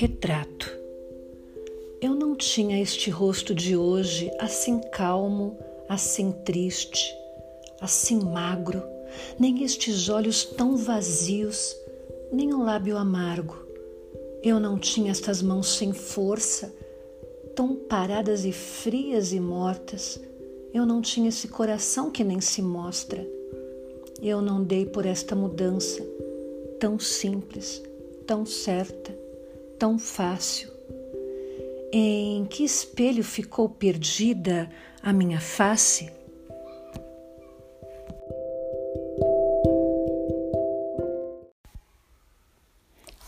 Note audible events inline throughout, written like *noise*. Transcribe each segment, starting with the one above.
Retrato. Eu não tinha este rosto de hoje assim calmo, assim triste, assim magro, nem estes olhos tão vazios, nem um lábio amargo. Eu não tinha estas mãos sem força, tão paradas e frias e mortas. Eu não tinha esse coração que nem se mostra. Eu não dei por esta mudança tão simples, tão certa, tão fácil. Em que espelho ficou perdida a minha face?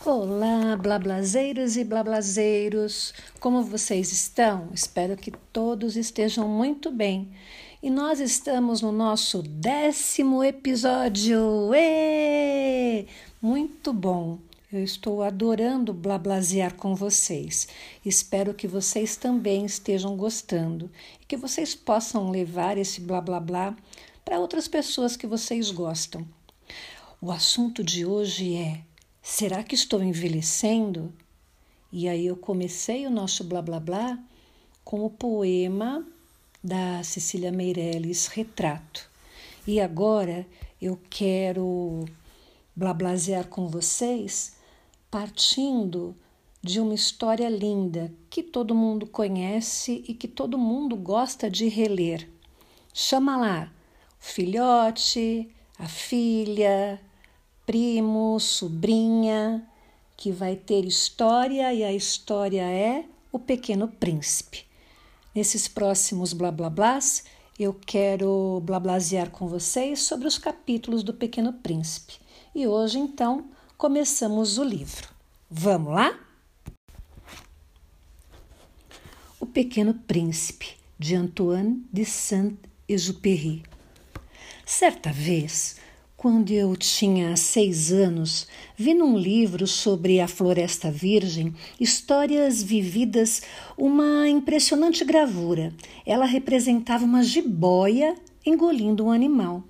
Olá, blablazeiros e blablazeiros! Como vocês estão? Espero que todos estejam muito bem. E nós estamos no nosso décimo episódio! Êêê! Muito bom! Eu estou adorando blablazear com vocês. Espero que vocês também estejam gostando e que vocês possam levar esse blá blá blá para outras pessoas que vocês gostam. O assunto de hoje é: será que estou envelhecendo? E aí eu comecei o nosso blá blá blá com o poema da Cecília Meirelles Retrato. E agora eu quero blablazear com vocês partindo de uma história linda que todo mundo conhece e que todo mundo gosta de reler. Chama lá o filhote, a filha, primo, sobrinha, que vai ter história e a história é O Pequeno Príncipe. Nesses próximos blá blá blás, eu quero blablazear com vocês sobre os capítulos do Pequeno Príncipe. E hoje, então, começamos o livro. Vamos lá? O Pequeno Príncipe, de Antoine de Saint-Exupéry. Certa vez, quando eu tinha seis anos, vi num livro sobre a Floresta Virgem histórias vividas uma impressionante gravura. Ela representava uma jiboia engolindo um animal.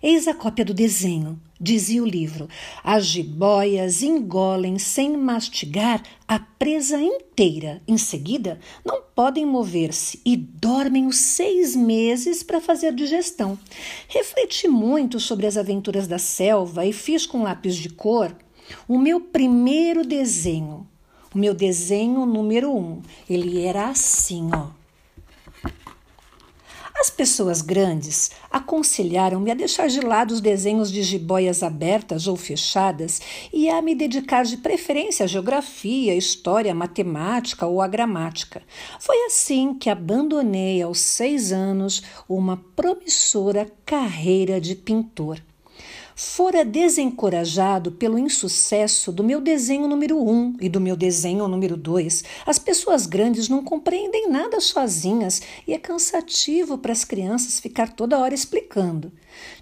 Eis a cópia do desenho. Dizia o livro: as jiboias engolem sem mastigar a presa inteira. Em seguida, não podem mover-se e dormem os seis meses para fazer digestão. Refleti muito sobre as aventuras da selva e fiz com lápis de cor o meu primeiro desenho. O meu desenho número um. Ele era assim, ó. As pessoas grandes aconselharam-me a deixar de lado os desenhos de jiboias abertas ou fechadas e a me dedicar de preferência à geografia, história, matemática ou à gramática. Foi assim que abandonei aos seis anos uma promissora carreira de pintor fora desencorajado pelo insucesso do meu desenho número um e do meu desenho número dois. As pessoas grandes não compreendem nada sozinhas e é cansativo para as crianças ficar toda hora explicando.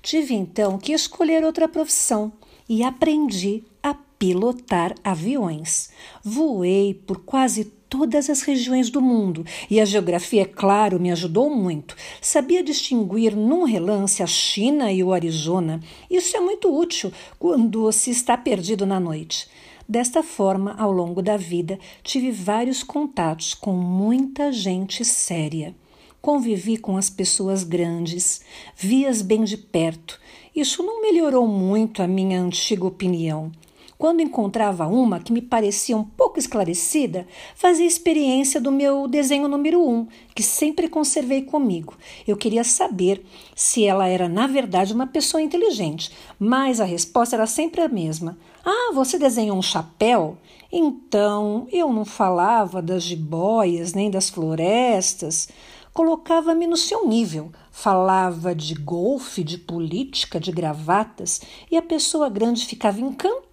Tive então que escolher outra profissão e aprendi a pilotar aviões. Voei por quase todas as regiões do mundo e a geografia, é claro, me ajudou muito. Sabia distinguir num relance a China e o Arizona. Isso é muito útil quando se está perdido na noite. Desta forma, ao longo da vida, tive vários contatos com muita gente séria. Convivi com as pessoas grandes, vi-as bem de perto. Isso não melhorou muito a minha antiga opinião. Quando encontrava uma que me parecia um pouco esclarecida, fazia experiência do meu desenho número um, que sempre conservei comigo. Eu queria saber se ela era, na verdade, uma pessoa inteligente, mas a resposta era sempre a mesma. Ah, você desenhou um chapéu? Então eu não falava das jiboias nem das florestas colocava-me no seu nível, falava de golfe, de política, de gravatas, e a pessoa grande ficava encantada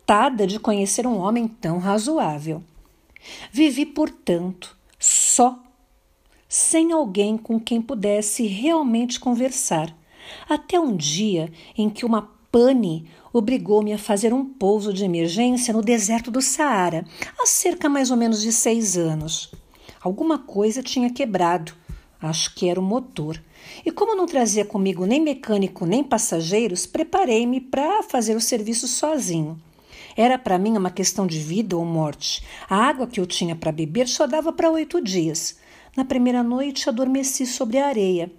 de conhecer um homem tão razoável. Vivi, portanto, só, sem alguém com quem pudesse realmente conversar, até um dia em que uma pane obrigou-me a fazer um pouso de emergência no deserto do Saara, há cerca mais ou menos de seis anos. Alguma coisa tinha quebrado Acho que era o motor. E como não trazia comigo nem mecânico nem passageiros, preparei-me para fazer o serviço sozinho. Era para mim uma questão de vida ou morte. A água que eu tinha para beber só dava para oito dias. Na primeira noite adormeci sobre a areia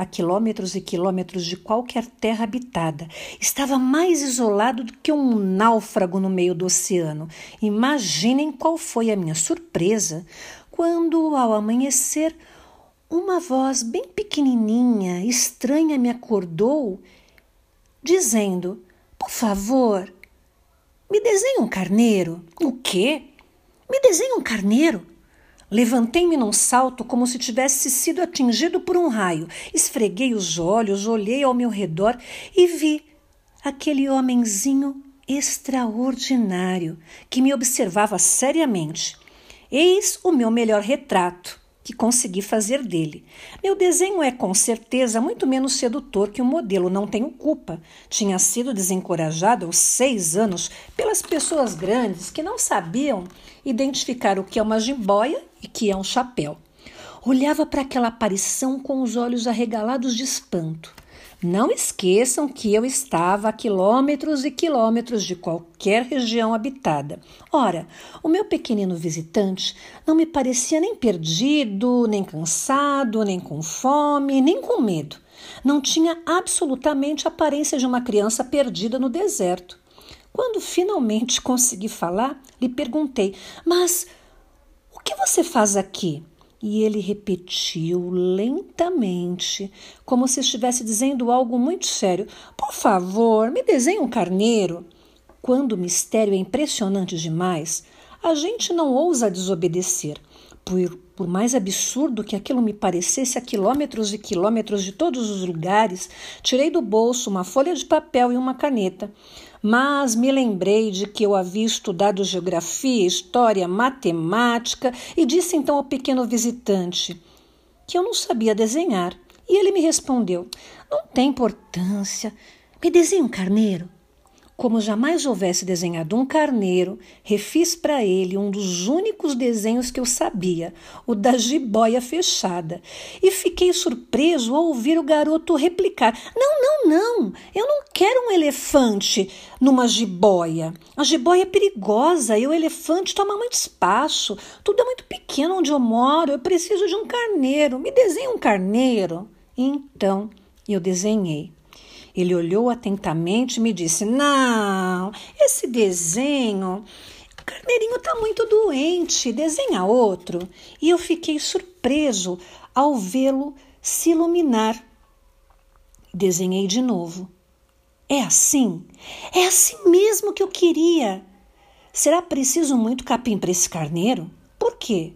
a quilômetros e quilômetros de qualquer terra habitada. Estava mais isolado do que um náufrago no meio do oceano. Imaginem qual foi a minha surpresa quando, ao amanhecer, uma voz bem pequenininha, estranha, me acordou, dizendo: Por favor, me desenhe um carneiro. O quê? Me desenhe um carneiro. Levantei-me num salto como se tivesse sido atingido por um raio. Esfreguei os olhos, olhei ao meu redor e vi aquele homenzinho extraordinário que me observava seriamente. Eis o meu melhor retrato que consegui fazer dele. Meu desenho é com certeza muito menos sedutor que o modelo, não tenho culpa. Tinha sido desencorajado aos seis anos pelas pessoas grandes que não sabiam identificar o que é uma jiboia e que é um chapéu. Olhava para aquela aparição com os olhos arregalados de espanto. Não esqueçam que eu estava a quilômetros e quilômetros de qualquer região habitada. Ora, o meu pequenino visitante não me parecia nem perdido, nem cansado, nem com fome, nem com medo. Não tinha absolutamente a aparência de uma criança perdida no deserto. Quando finalmente consegui falar, lhe perguntei: Mas o que você faz aqui? E ele repetiu lentamente, como se estivesse dizendo algo muito sério: Por favor, me desenhe um carneiro. Quando o mistério é impressionante demais, a gente não ousa desobedecer. Por, por mais absurdo que aquilo me parecesse a quilômetros e quilômetros de todos os lugares, tirei do bolso uma folha de papel e uma caneta mas me lembrei de que eu havia estudado geografia, história, matemática e disse então ao pequeno visitante que eu não sabia desenhar. E ele me respondeu: Não tem importância, me desenhe um carneiro. Como jamais houvesse desenhado um carneiro, refiz para ele um dos únicos desenhos que eu sabia, o da jiboia fechada. E fiquei surpreso ao ouvir o garoto replicar: Não, não, não, eu não quero um elefante numa jiboia. A jiboia é perigosa e o elefante toma muito espaço. Tudo é muito pequeno onde eu moro. Eu preciso de um carneiro. Me desenhe um carneiro. Então eu desenhei. Ele olhou atentamente e me disse: Não, esse desenho. O carneirinho está muito doente, desenha outro. E eu fiquei surpreso ao vê-lo se iluminar. Desenhei de novo. É assim? É assim mesmo que eu queria. Será preciso muito capim para esse carneiro? Por quê?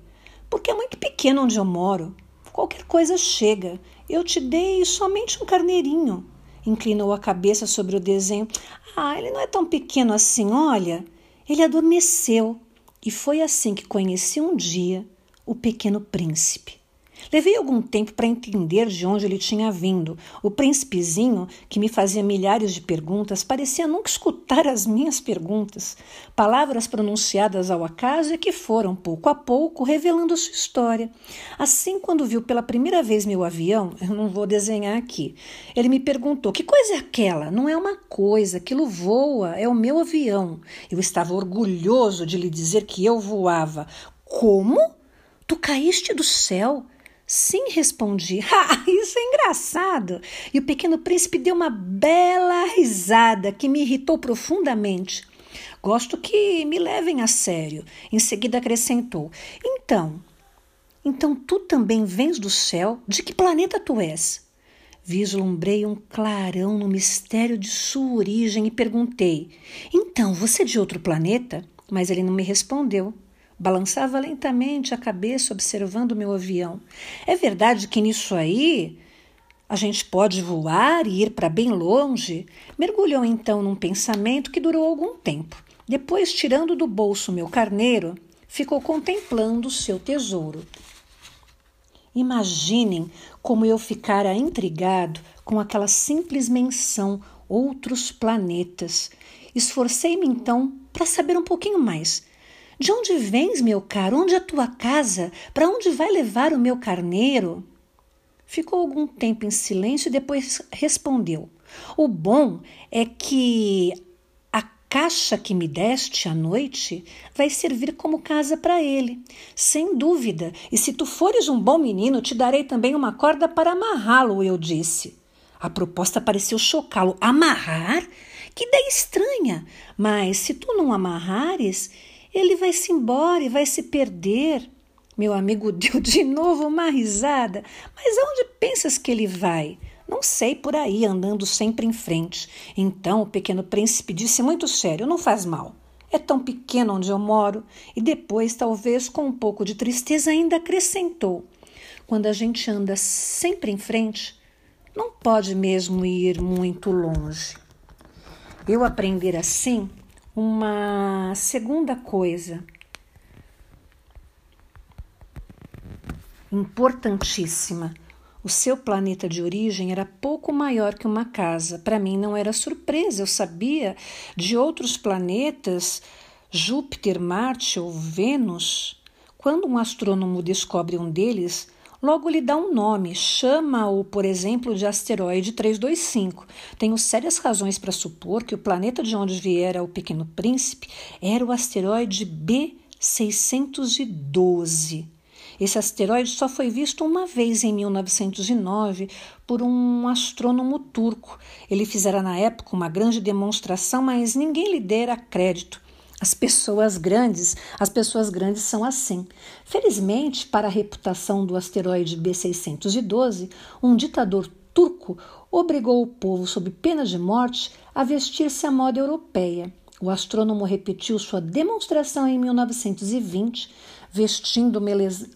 Porque é muito pequeno onde eu moro. Qualquer coisa chega. Eu te dei somente um carneirinho inclinou a cabeça sobre o desenho. Ah, ele não é tão pequeno assim, olha. Ele adormeceu e foi assim que conheci um dia o pequeno príncipe. Levei algum tempo para entender de onde ele tinha vindo. O príncipezinho, que me fazia milhares de perguntas, parecia nunca escutar as minhas perguntas. Palavras pronunciadas ao acaso e que foram, pouco a pouco, revelando sua história. Assim, quando viu pela primeira vez meu avião, *laughs* eu não vou desenhar aqui, ele me perguntou: Que coisa é aquela? Não é uma coisa, aquilo voa, é o meu avião. Eu estava orgulhoso de lhe dizer que eu voava. Como? Tu caíste do céu? Sim, respondi. *laughs* Ah, isso é engraçado. E o pequeno príncipe deu uma bela risada que me irritou profundamente. Gosto que me levem a sério. Em seguida acrescentou: Então, então tu também vens do céu? De que planeta tu és? Vislumbrei um clarão no mistério de sua origem e perguntei: Então, você é de outro planeta? Mas ele não me respondeu. Balançava lentamente a cabeça observando meu avião. É verdade que nisso aí a gente pode voar e ir para bem longe? Mergulhou então num pensamento que durou algum tempo. Depois, tirando do bolso meu carneiro, ficou contemplando seu tesouro. Imaginem como eu ficara intrigado com aquela simples menção outros planetas. Esforcei-me então para saber um pouquinho mais de onde vens, meu caro? Onde é a tua casa? Para onde vai levar o meu carneiro? Ficou algum tempo em silêncio e depois respondeu: O bom é que a caixa que me deste à noite vai servir como casa para ele, sem dúvida. E se tu fores um bom menino, te darei também uma corda para amarrá-lo, eu disse. A proposta pareceu chocá-lo. Amarrar? Que ideia estranha! Mas se tu não amarrares, ele vai se embora e vai se perder. Meu amigo *laughs* deu de novo uma risada. Mas aonde pensas que ele vai? Não sei, por aí, andando sempre em frente. Então o pequeno príncipe disse muito sério: Não faz mal. É tão pequeno onde eu moro. E depois, talvez com um pouco de tristeza, ainda acrescentou: Quando a gente anda sempre em frente, não pode mesmo ir muito longe. Eu aprender assim uma segunda coisa importantíssima o seu planeta de origem era pouco maior que uma casa. Para mim não era surpresa, eu sabia de outros planetas, Júpiter, Marte ou Vênus. Quando um astrônomo descobre um deles, logo lhe dá um nome, chama-o, por exemplo, de asteroide 325. Tenho sérias razões para supor que o planeta de onde viera o Pequeno Príncipe era o asteroide B612. Esse asteroide só foi visto uma vez em 1909 por um astrônomo turco. Ele fizera na época uma grande demonstração, mas ninguém lhe dera crédito. As pessoas grandes, as pessoas grandes são assim. Felizmente, para a reputação do asteroide B612, um ditador turco obrigou o povo, sob pena de morte, a vestir-se à moda europeia. O astrônomo repetiu sua demonstração em 1920, vestindo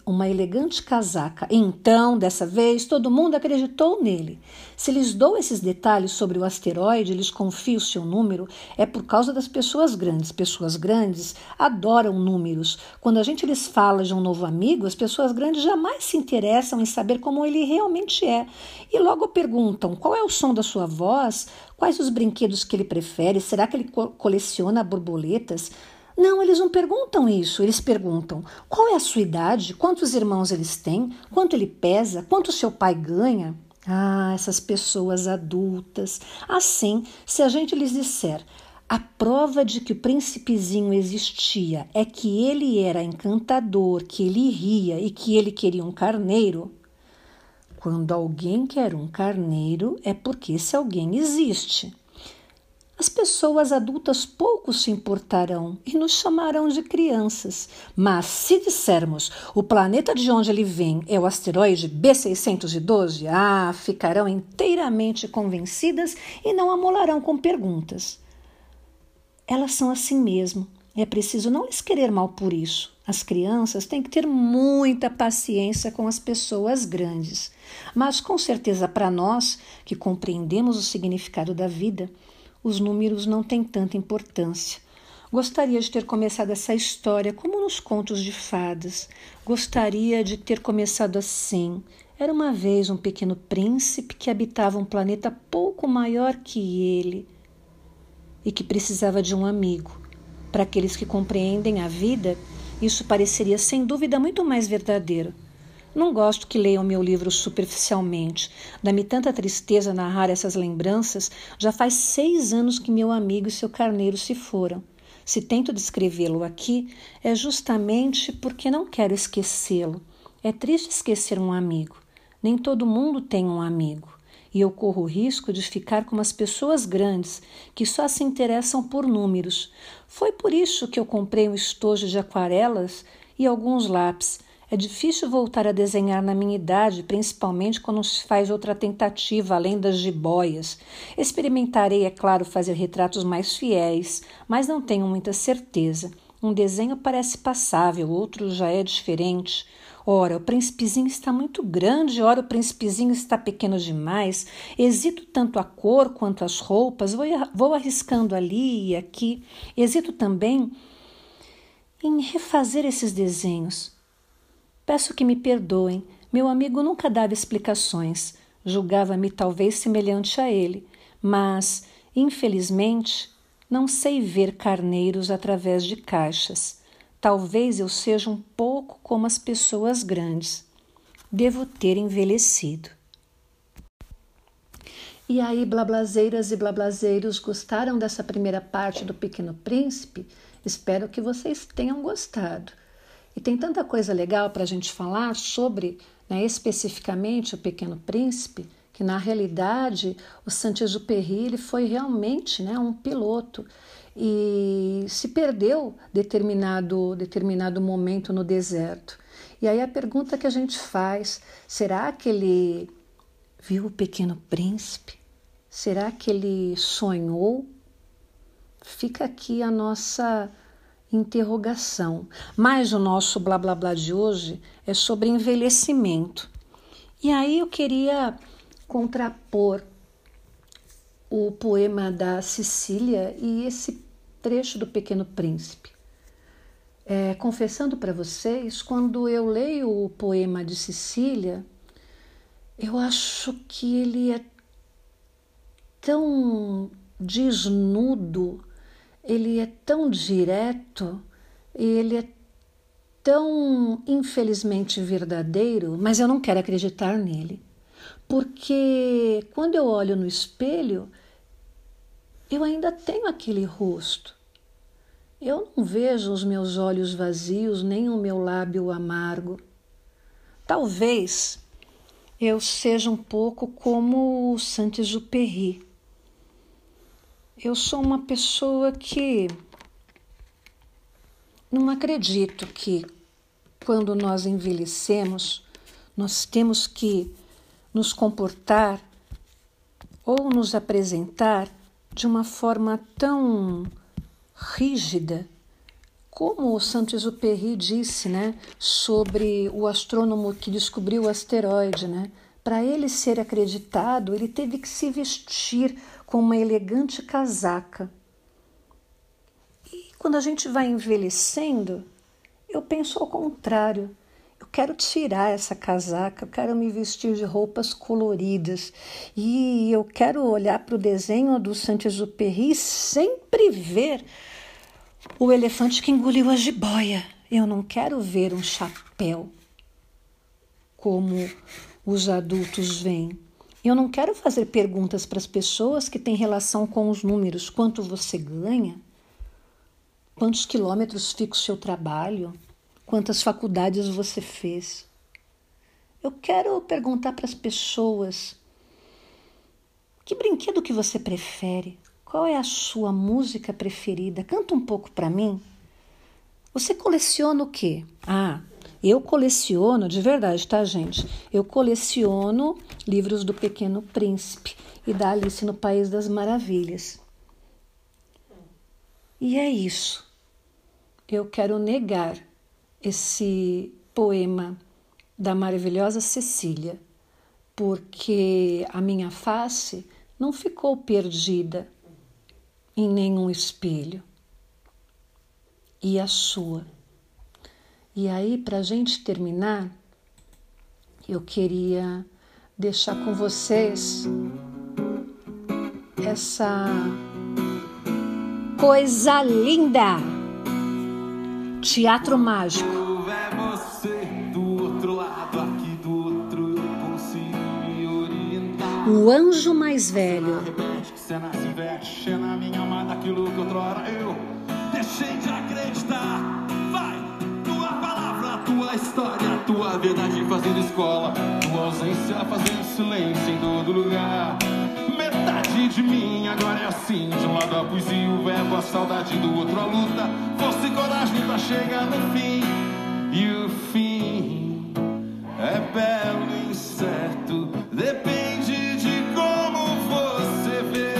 uma elegante casaca. Então, dessa vez, todo mundo acreditou nele. Se lhes dou esses detalhes sobre o asteroide, lhes confio o seu número, é por causa das pessoas grandes. Pessoas grandes adoram números. Quando a gente lhes fala de um novo amigo, as pessoas grandes jamais se interessam em saber como ele realmente é. E logo perguntam qual é o som da sua voz, quais os brinquedos que ele prefere, será que ele coleciona borboletas? Não, eles não perguntam isso. Eles perguntam qual é a sua idade, quantos irmãos eles têm, quanto ele pesa, quanto seu pai ganha. Ah, essas pessoas adultas. Assim, se a gente lhes disser a prova de que o príncipezinho existia é que ele era encantador, que ele ria e que ele queria um carneiro. Quando alguém quer um carneiro, é porque esse alguém existe. As pessoas adultas pouco se importarão e nos chamarão de crianças. Mas se dissermos o planeta de onde ele vem é o asteroide B612, ah, ficarão inteiramente convencidas e não amolarão com perguntas. Elas são assim mesmo. É preciso não lhes querer mal por isso. As crianças têm que ter muita paciência com as pessoas grandes. Mas com certeza para nós, que compreendemos o significado da vida, os números não têm tanta importância. Gostaria de ter começado essa história como nos contos de fadas. Gostaria de ter começado assim. Era uma vez um pequeno príncipe que habitava um planeta pouco maior que ele e que precisava de um amigo. Para aqueles que compreendem a vida, isso pareceria sem dúvida muito mais verdadeiro. Não gosto que leiam meu livro superficialmente. Dá-me tanta tristeza narrar essas lembranças. Já faz seis anos que meu amigo e seu carneiro se foram. Se tento descrevê-lo aqui, é justamente porque não quero esquecê-lo. É triste esquecer um amigo. Nem todo mundo tem um amigo. E eu corro o risco de ficar como as pessoas grandes, que só se interessam por números. Foi por isso que eu comprei um estojo de aquarelas e alguns lápis é difícil voltar a desenhar na minha idade, principalmente quando se faz outra tentativa além das jiboias. Experimentarei, é claro, fazer retratos mais fiéis, mas não tenho muita certeza. Um desenho parece passável, outro já é diferente. Ora, o príncipezinho está muito grande, ora, o príncipezinho está pequeno demais. Hesito tanto a cor quanto as roupas, vou, vou arriscando ali e aqui. Hesito também em refazer esses desenhos. Peço que me perdoem. Meu amigo nunca dava explicações. Julgava-me talvez semelhante a ele, mas, infelizmente, não sei ver carneiros através de caixas. Talvez eu seja um pouco como as pessoas grandes. Devo ter envelhecido. E aí, blablazeiras e blablazeiros, gostaram dessa primeira parte do Pequeno Príncipe? Espero que vocês tenham gostado. E tem tanta coisa legal para a gente falar sobre, né, especificamente, o Pequeno Príncipe, que na realidade o Saint-Exupéry ele foi realmente né, um piloto e se perdeu determinado determinado momento no deserto. E aí a pergunta que a gente faz, será que ele viu o Pequeno Príncipe? Será que ele sonhou? Fica aqui a nossa interrogação. Mas o nosso blá blá blá de hoje é sobre envelhecimento. E aí eu queria contrapor o poema da Sicília e esse trecho do Pequeno Príncipe. É, confessando para vocês, quando eu leio o poema de Sicília, eu acho que ele é tão desnudo, ele é tão direto, ele é tão infelizmente verdadeiro, mas eu não quero acreditar nele. Porque quando eu olho no espelho, eu ainda tenho aquele rosto. Eu não vejo os meus olhos vazios, nem o meu lábio amargo. Talvez eu seja um pouco como o Saint-Exupéry. Eu sou uma pessoa que não acredito que quando nós envelhecemos, nós temos que nos comportar ou nos apresentar de uma forma tão rígida como o Saint-Exupéry disse, né, sobre o astrônomo que descobriu o asteroide, né? Para ele ser acreditado, ele teve que se vestir com uma elegante casaca. E quando a gente vai envelhecendo, eu penso ao contrário. Eu quero tirar essa casaca, eu quero me vestir de roupas coloridas e eu quero olhar para o desenho do Saint-Exupéry e sempre ver o elefante que engoliu a jiboia. Eu não quero ver um chapéu como os adultos veem. Eu não quero fazer perguntas para as pessoas que têm relação com os números: quanto você ganha, quantos quilômetros fica o seu trabalho, quantas faculdades você fez. Eu quero perguntar para as pessoas: que brinquedo que você prefere? Qual é a sua música preferida? Canta um pouco para mim. Você coleciona o quê? Ah, eu coleciono, de verdade, tá, gente? Eu coleciono livros do Pequeno Príncipe e da Alice no País das Maravilhas. E é isso. Eu quero negar esse poema da maravilhosa Cecília, porque a minha face não ficou perdida em nenhum espelho. E a sua? E aí, para a gente terminar, eu queria deixar com vocês essa coisa linda. Teatro mágico. É o anjo mais velho. É na minha que outrora eu deixei de acreditar tua história, tua verdade fazendo escola, tua ausência fazendo silêncio em todo lugar. Metade de mim agora é assim, de um lado a poesia, o verbo, a saudade, do outro a luta. Força e coragem pra chegar no fim, e o fim é belo incerto, depende de como você vê.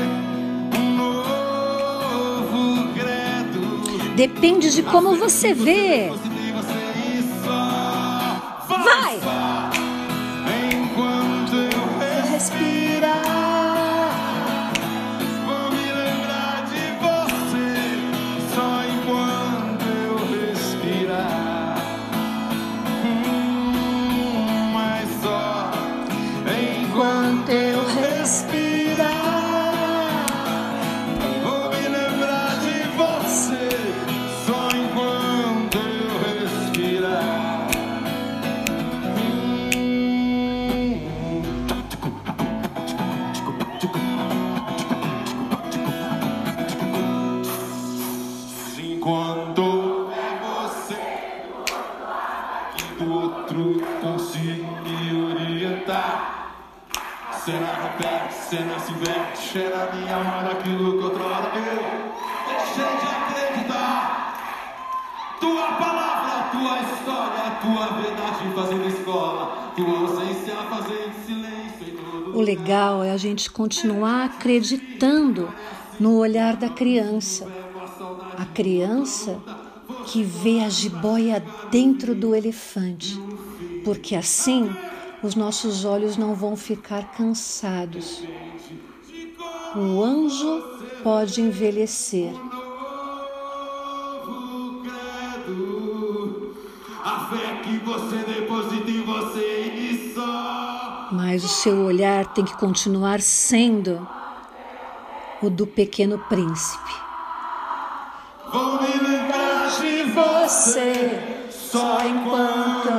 Um novo credo. Depende de como você vê. O legal é a gente continuar acreditando no olhar da criança. A criança que vê a jiboia dentro do elefante, porque assim os nossos olhos não vão ficar cansados. O anjo pode envelhecer. Mas o seu olhar tem que continuar sendo o do pequeno príncipe. Vou me lembrar de você só enquanto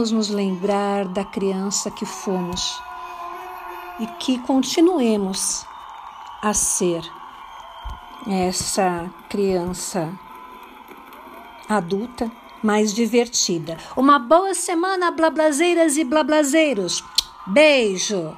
Vamos nos lembrar da criança que fomos e que continuemos a ser essa criança adulta mais divertida. Uma boa semana, blablazeiras e blablazeiros. Beijo!